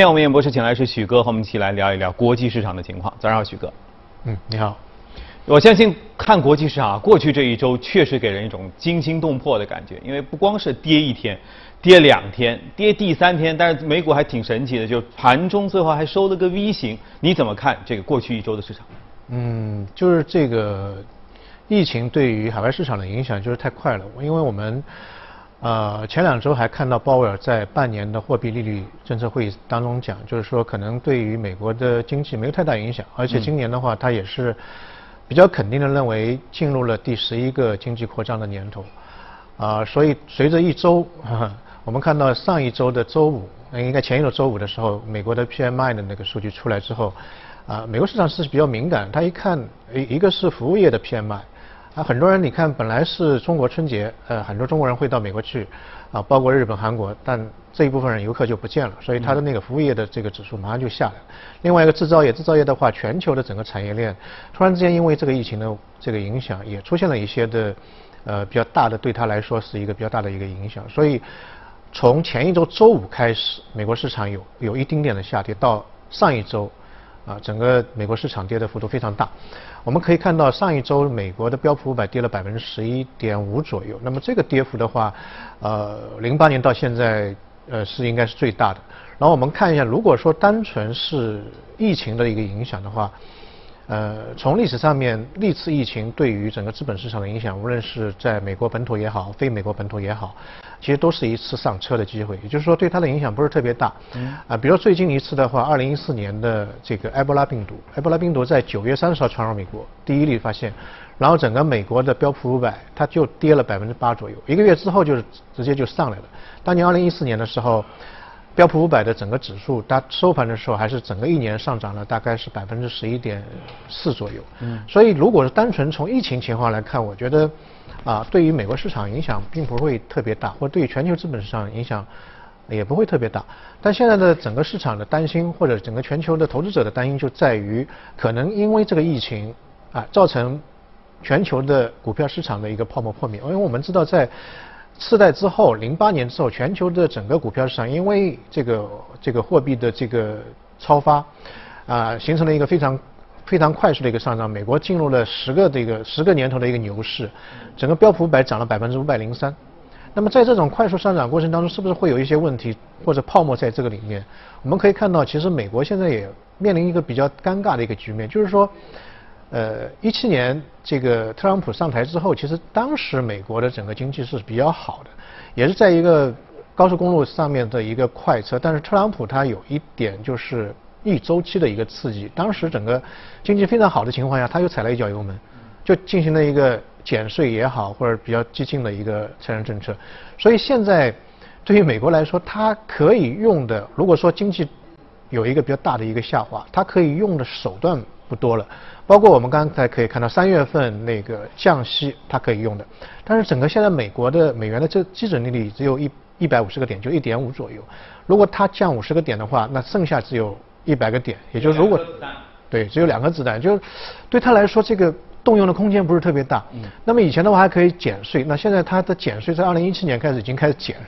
今天我们演播室请来是许哥，和我们一起来聊一聊国际市场的情况。早上好，许哥。嗯，你好。我相信看国际市场啊，过去这一周确实给人一种惊心动魄的感觉，因为不光是跌一天，跌两天，跌第三天，但是美股还挺神奇的，就盘中最后还收了个 V 型。你怎么看这个过去一周的市场？嗯，就是这个疫情对于海外市场的影响就是太快了，因为我们。呃，前两周还看到鲍威尔在半年的货币利率政策会议当中讲，就是说可能对于美国的经济没有太大影响，而且今年的话，他也是比较肯定的认为进入了第十一个经济扩张的年头，啊，所以随着一周，我们看到上一周的周五，应该前一周周五的时候，美国的 PMI 的那个数据出来之后，啊，美国市场是比较敏感，他一看一一个是服务业的 PMI。啊，很多人你看，本来是中国春节，呃，很多中国人会到美国去，啊，包括日本、韩国，但这一部分人游客就不见了，所以它的那个服务业的这个指数马上就下来了。另外一个制造业，制造业的话，全球的整个产业链突然之间因为这个疫情的这个影响，也出现了一些的，呃，比较大的对它来说是一个比较大的一个影响。所以从前一周周五开始，美国市场有有一丁点的下跌，到上一周。啊，整个美国市场跌的幅度非常大。我们可以看到，上一周美国的标普五百跌了百分之十一点五左右。那么这个跌幅的话，呃，零八年到现在，呃，是应该是最大的。然后我们看一下，如果说单纯是疫情的一个影响的话。呃，从历史上面，历次疫情对于整个资本市场的影响，无论是在美国本土也好，非美国本土也好，其实都是一次上车的机会。也就是说，对它的影响不是特别大。嗯。啊，比如最近一次的话，二零一四年的这个埃博拉病毒，埃博拉病毒在九月三十号传入美国，第一例发现，然后整个美国的标普五百它就跌了百分之八左右，一个月之后就是直接就上来了。当年二零一四年的时候。标普五百的整个指数，它收盘的时候还是整个一年上涨了大概是百分之十一点四左右。嗯。所以如果是单纯从疫情情况来看，我觉得啊，对于美国市场影响并不会特别大，或对于全球资本市场影响也不会特别大。但现在的整个市场的担心，或者整个全球的投资者的担心，就在于可能因为这个疫情啊，造成全球的股票市场的一个泡沫破灭。因为我们知道在次贷之后，零八年之后，全球的整个股票市场因为这个这个货币的这个超发，啊，形成了一个非常非常快速的一个上涨。美国进入了十个这个十个年头的一个牛市，整个标普五百涨了百分之五百零三。那么在这种快速上涨过程当中，是不是会有一些问题或者泡沫在这个里面？我们可以看到，其实美国现在也面临一个比较尴尬的一个局面，就是说。呃，一七年这个特朗普上台之后，其实当时美国的整个经济是比较好的，也是在一个高速公路上面的一个快车。但是特朗普他有一点就是逆周期的一个刺激，当时整个经济非常好的情况下，他又踩了一脚油门，就进行了一个减税也好，或者比较激进的一个财政政策。所以现在对于美国来说，它可以用的，如果说经济有一个比较大的一个下滑，它可以用的手段不多了。包括我们刚才可以看到，三月份那个降息它可以用的，但是整个现在美国的美元的这基准利率只有一一百五十个点，就一点五左右。如果它降五十个点的话，那剩下只有一百个点，也就是如果对只有两个子弹，就是对他来说这个动用的空间不是特别大。嗯。那么以前的话还可以减税，那现在它的减税在二零一七年开始已经开始减了，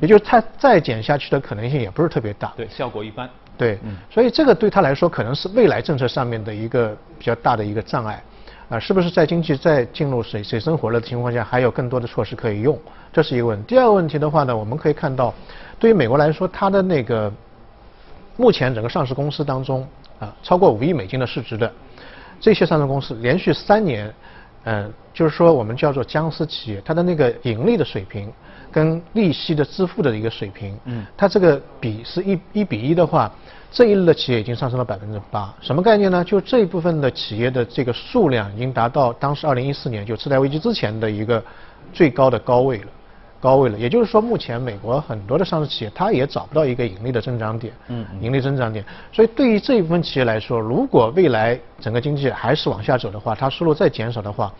也就是它再减下去的可能性也不是特别大。对，效果一般。对，所以这个对他来说可能是未来政策上面的一个比较大的一个障碍，啊，是不是在经济在进入水水深火热的情况下，还有更多的措施可以用？这是一个问题。第二个问题的话呢，我们可以看到，对于美国来说，它的那个目前整个上市公司当中啊，超过五亿美金的市值的这些上市公司，连续三年，嗯，就是说我们叫做僵尸企业，它的那个盈利的水平。跟利息的支付的一个水平，嗯，它这个比是一一比一的话，这一类的企业已经上升了百分之八，什么概念呢？就这一部分的企业的这个数量已经达到当时二零一四年就次贷危机之前的一个最高的高位了，高位了。也就是说，目前美国很多的上市企业它也找不到一个盈利的增长点，嗯，盈利增长点。所以对于这一部分企业来说，如果未来整个经济还是往下走的话，它收入再减少的话，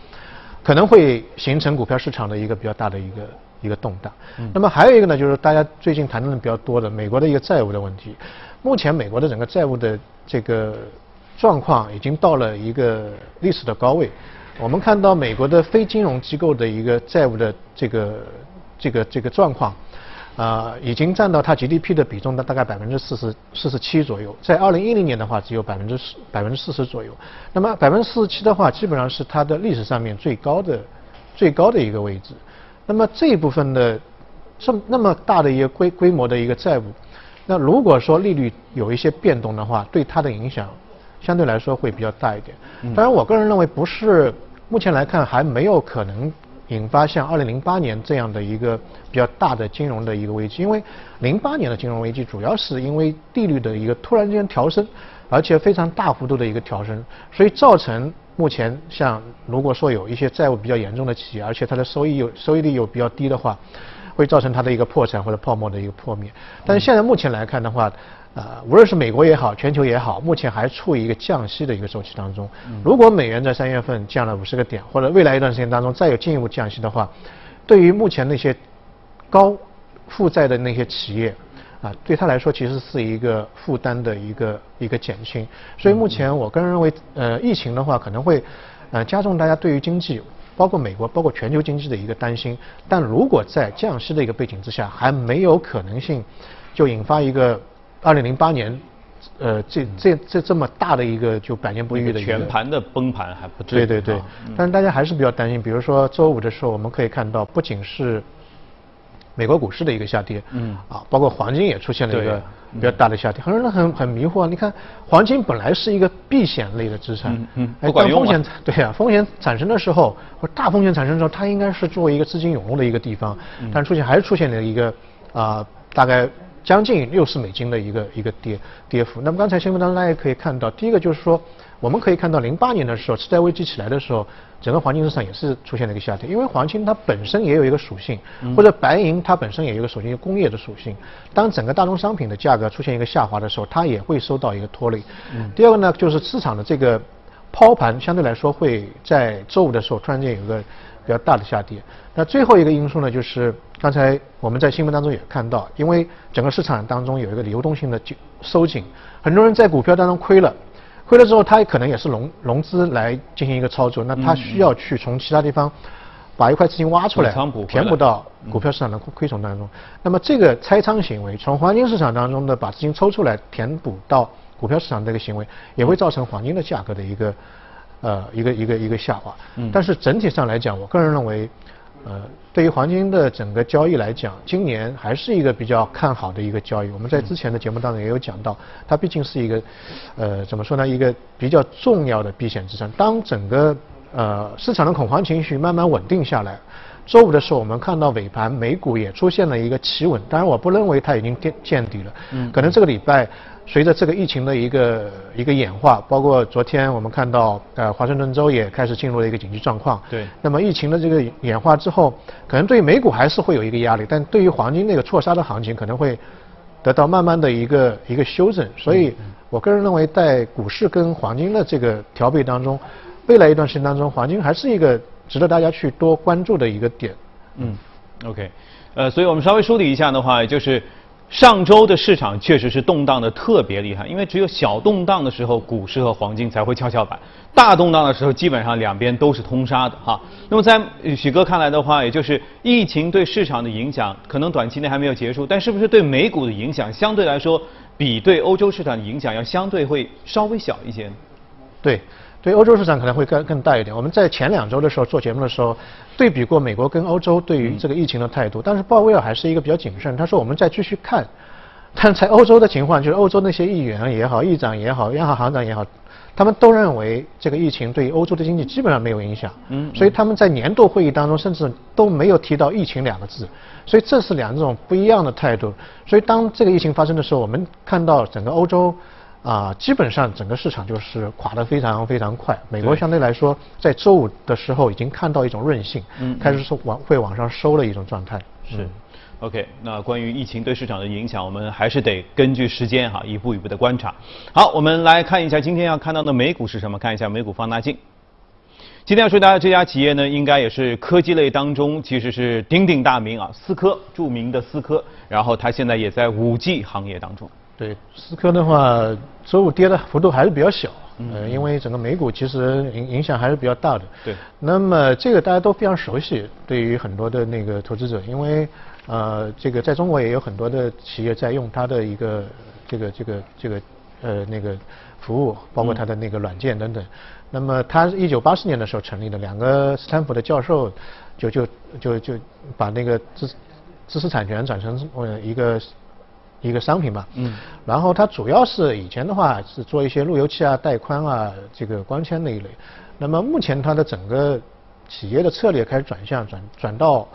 可能会形成股票市场的一个比较大的一个。一个动荡，那么还有一个呢，就是大家最近谈论的比较多的美国的一个债务的问题。目前美国的整个债务的这个状况已经到了一个历史的高位。我们看到美国的非金融机构的一个债务的这个这个这个状况，呃，已经占到它 GDP 的比重的大概百分之四十四十七左右，在二零一零年的话只有百分之十百分之四十左右。那么百分之四十七的话，基本上是它的历史上面最高的最高的一个位置。那么这一部分的这那么大的一个规规模的一个债务，那如果说利率有一些变动的话，对它的影响相对来说会比较大一点。当然，我个人认为不是，目前来看还没有可能。引发像二零零八年这样的一个比较大的金融的一个危机，因为零八年的金融危机主要是因为利率的一个突然间调升，而且非常大幅度的一个调升，所以造成目前像如果说有一些债务比较严重的企业，而且它的收益有收益率又比较低的话，会造成它的一个破产或者泡沫的一个破灭。但是现在目前来看的话。啊，无论是美国也好，全球也好，目前还处于一个降息的一个周期当中。如果美元在三月份降了五十个点，或者未来一段时间当中再有进一步降息的话，对于目前那些高负债的那些企业，啊，对他来说其实是一个负担的一个一个减轻。所以目前我个人认为，呃，疫情的话可能会呃加重大家对于经济，包括美国，包括全球经济的一个担心。但如果在降息的一个背景之下，还没有可能性就引发一个。二零零八年，呃，这这这这么大的一个就百年不遇的全盘的崩盘还不对对对，但是大家还是比较担心。比如说周五的时候，我们可以看到，不仅是美国股市的一个下跌，嗯，啊，包括黄金也出现了一个比较大的下跌。很多人很很迷惑啊，你看黄金本来是一个避险类的资产，嗯，不管风险对呀，风险产生的时候或大风险产生的时候，它应该是作为一个资金涌入的一个地方，但出现还是出现了一个啊，大概。将近六十美金的一个一个跌跌幅。那么刚才新闻当中大家可以看到，第一个就是说，我们可以看到零八年的时候，次贷危机起来的时候，整个黄金市场也是出现了一个下跌，因为黄金它本身也有一个属性，或者白银它本身也有一个属性，工业的属性。当整个大宗商品的价格出现一个下滑的时候，它也会受到一个拖累。第二个呢，就是市场的这个抛盘相对来说会在周五的时候突然间有个。比较大的下跌。那最后一个因素呢，就是刚才我们在新闻当中也看到，因为整个市场当中有一个流动性的收紧，很多人在股票当中亏了，亏了之后，他可能也是融融资来进行一个操作，那他需要去从其他地方把一块资金挖出来，填补到股票市场的亏损当中。那么这个拆仓行为，从黄金市场当中的把资金抽出来填补到股票市场这个行为，也会造成黄金的价格的一个。呃，一个一个一个下滑，嗯但是整体上来讲，我个人认为，呃，对于黄金的整个交易来讲，今年还是一个比较看好的一个交易。我们在之前的节目当中也有讲到，它毕竟是一个，呃，怎么说呢，一个比较重要的避险资产。当整个呃市场的恐慌情绪慢慢稳定下来。周五的时候，我们看到尾盘美股也出现了一个企稳，当然我不认为它已经见见底了，嗯，可能这个礼拜随着这个疫情的一个一个演化，包括昨天我们看到呃华盛顿州也开始进入了一个紧急状况，对，那么疫情的这个演化之后，可能对于美股还是会有一个压力，但对于黄金那个错杀的行情可能会得到慢慢的一个一个修正，所以我个人认为在股市跟黄金的这个调配当中，未来一段时间当中，黄金还是一个。值得大家去多关注的一个点。嗯，OK，呃，所以我们稍微梳理一下的话，就是上周的市场确实是动荡的特别厉害，因为只有小动荡的时候，股市和黄金才会跷跷板；大动荡的时候，基本上两边都是通杀的哈。那么在许哥看来的话，也就是疫情对市场的影响，可能短期内还没有结束，但是不是对美股的影响相对来说，比对欧洲市场的影响要相对会稍微小一些？对。对欧洲市场可能会更更大一点。我们在前两周的时候做节目的时候，对比过美国跟欧洲对于这个疫情的态度，但是鲍威尔还是一个比较谨慎。他说我们再继续看。但在欧洲的情况，就是欧洲那些议员也好、议长也好、央行行长也好，他们都认为这个疫情对欧洲的经济基本上没有影响。嗯。所以他们在年度会议当中甚至都没有提到疫情两个字。所以这是两种不一样的态度。所以当这个疫情发生的时候，我们看到整个欧洲。啊，基本上整个市场就是垮得非常非常快。美国相对来说，在周五的时候已经看到一种韧性，嗯，开始是往会往上收的一种状态。是，OK。那关于疫情对市场的影响，我们还是得根据时间哈，一步一步的观察。好，我们来看一下今天要看到的美股是什么？看一下美股放大镜。今天要说大家这家企业呢，应该也是科技类当中其实是鼎鼎大名啊，思科，著名的思科。然后它现在也在五 G 行业当中。对，思科的话，周五跌的幅度还是比较小，呃，因为整个美股其实影影响还是比较大的。对。那么这个大家都非常熟悉，对于很多的那个投资者，因为呃，这个在中国也有很多的企业在用它的一个这个这个这个呃那个服务，包括它的那个软件等等。那么它一九八四年的时候成立的，两个斯坦福的教授就就就就把那个知知识产权转成呃一个一个商品嘛。嗯。然后它主要是以前的话是做一些路由器啊、带宽啊、这个光纤那一类。那么目前它的整个企业的策略开始转向，转转到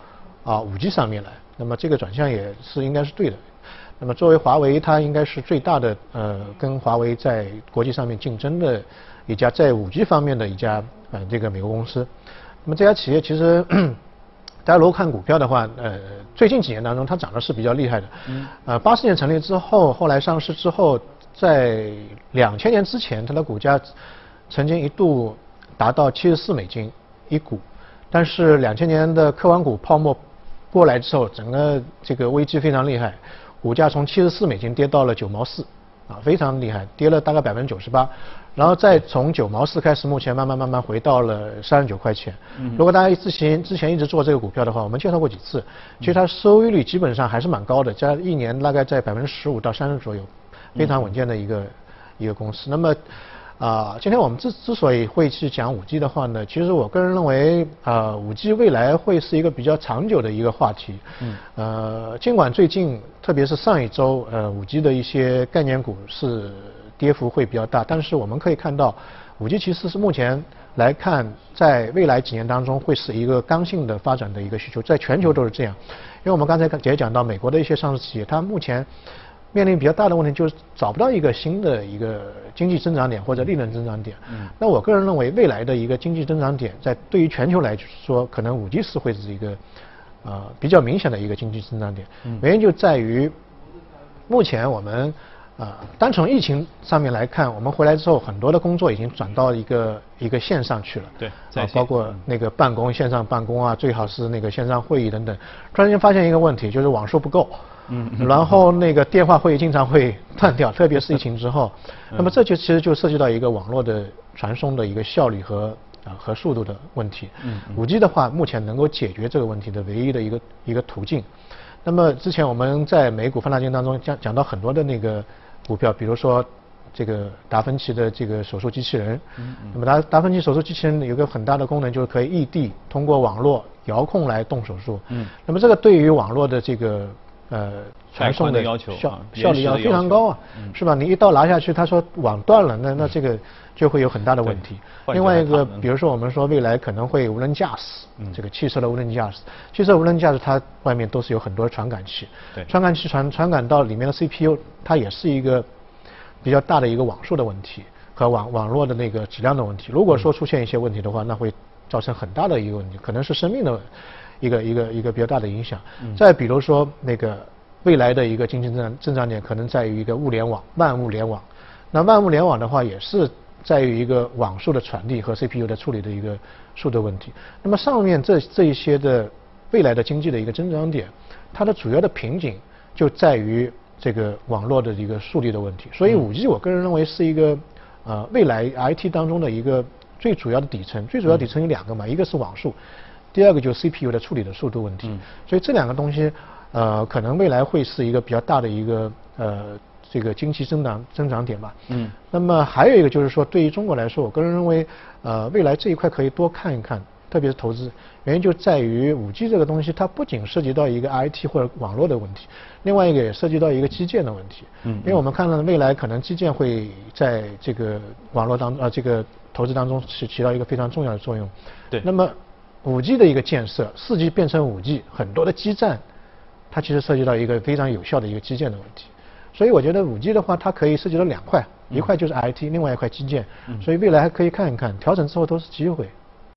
啊五 G 上面来。那么这个转向也是应该是对的。那么作为华为，它应该是最大的呃跟华为在国际上面竞争的一家在五 G 方面的一家呃这个美国公司。那么这家企业其实大家如果看股票的话，呃最近几年当中它涨的是比较厉害的。嗯。呃八四年成立之后，后来上市之后，在两千年之前，它的股价曾经一度达到七十四美金一股，但是两千年的科网股泡沫。过来之后，整个这个危机非常厉害，股价从七十四美金跌到了九毛四，啊，非常厉害，跌了大概百分之九十八，然后再从九毛四开始，目前慢慢慢慢回到了三十九块钱。如果大家之前之前一直做这个股票的话，我们介绍过几次，其实它收益率基本上还是蛮高的，加一年大概在百分之十五到三十左右，非常稳健的一个一个公司。那么。啊，今天我们之之所以会去讲五 G 的话呢，其实我个人认为，啊，五 G 未来会是一个比较长久的一个话题。嗯。呃，尽管最近，特别是上一周，呃，五 G 的一些概念股是跌幅会比较大，但是我们可以看到，五 G 其实是目前来看，在未来几年当中会是一个刚性的发展的一个需求，在全球都是这样。因为我们刚才也讲到，美国的一些上市企业，它目前。面临比较大的问题就是找不到一个新的一个经济增长点或者利润增长点。嗯。那我个人认为未来的一个经济增长点，在对于全球来说，可能五 G 是会是一个呃比较明显的一个经济增长点。嗯。原因就在于目前我们啊，单从疫情上面来看，我们回来之后很多的工作已经转到一个一个线上去了。对。啊，包括那个办公线上办公啊，最好是那个线上会议等等。突然间发现一个问题，就是网速不够。嗯，然后那个电话会议经常会 断掉，特别是疫情之后，那么这就其实就涉及到一个网络的传送的一个效率和啊和速度的问题。嗯，五 G 的话，目前能够解决这个问题的唯一的一个一个途径。那么之前我们在美股放大镜当中讲讲到很多的那个股票，比如说这个达芬奇的这个手术机器人。嗯嗯。那么达达芬奇手术机器人有个很大的功能，就是可以异地通过网络遥控来动手术。嗯。那么这个对于网络的这个呃，传送的要求效效率要非常高啊，是吧？你一刀拿下去，他说网断了，那那这个就会有很大的问题。另外一个，比如说我们说未来可能会无人驾驶，这个汽车的无人驾驶，汽车无人驾驶它外面都是有很多传感器，传感器传传感到里面的 CPU，它也是一个比较大的一个网速的问题和网网络的那个质量的问题。如果说出现一些问题的话，那会造成很大的一个问题，可能是生命的。一个一个一个比较大的影响。再比如说，那个未来的一个经济增长增长点可能在于一个物联网、万物联网。那万物联网的话，也是在于一个网速的传递和 CPU 的处理的一个速度问题。那么上面这这一些的未来的经济的一个增长点，它的主要的瓶颈就在于这个网络的一个速率的问题。所以五 G 我个人认为是一个呃未来 IT 当中的一个最主要的底层。最主要底层有两个嘛，一个是网速。第二个就是 CPU 的处理的速度问题，所以这两个东西，呃，可能未来会是一个比较大的一个呃这个经济增长增长点吧。嗯。那么还有一个就是说，对于中国来说，我个人认为，呃，未来这一块可以多看一看，特别是投资，原因就在于五 G 这个东西，它不仅涉及到一个 IT 或者网络的问题，另外一个也涉及到一个基建的问题。嗯。因为我们看到未来可能基建会在这个网络当呃这个投资当中起起到一个非常重要的作用。对。那么。五 G 的一个建设，四 G 变成五 G，很多的基站，它其实涉及到一个非常有效的一个基建的问题。所以我觉得五 G 的话，它可以涉及到两块，一块就是 IT，另外一块基建。所以未来还可以看一看，调整之后都是机会。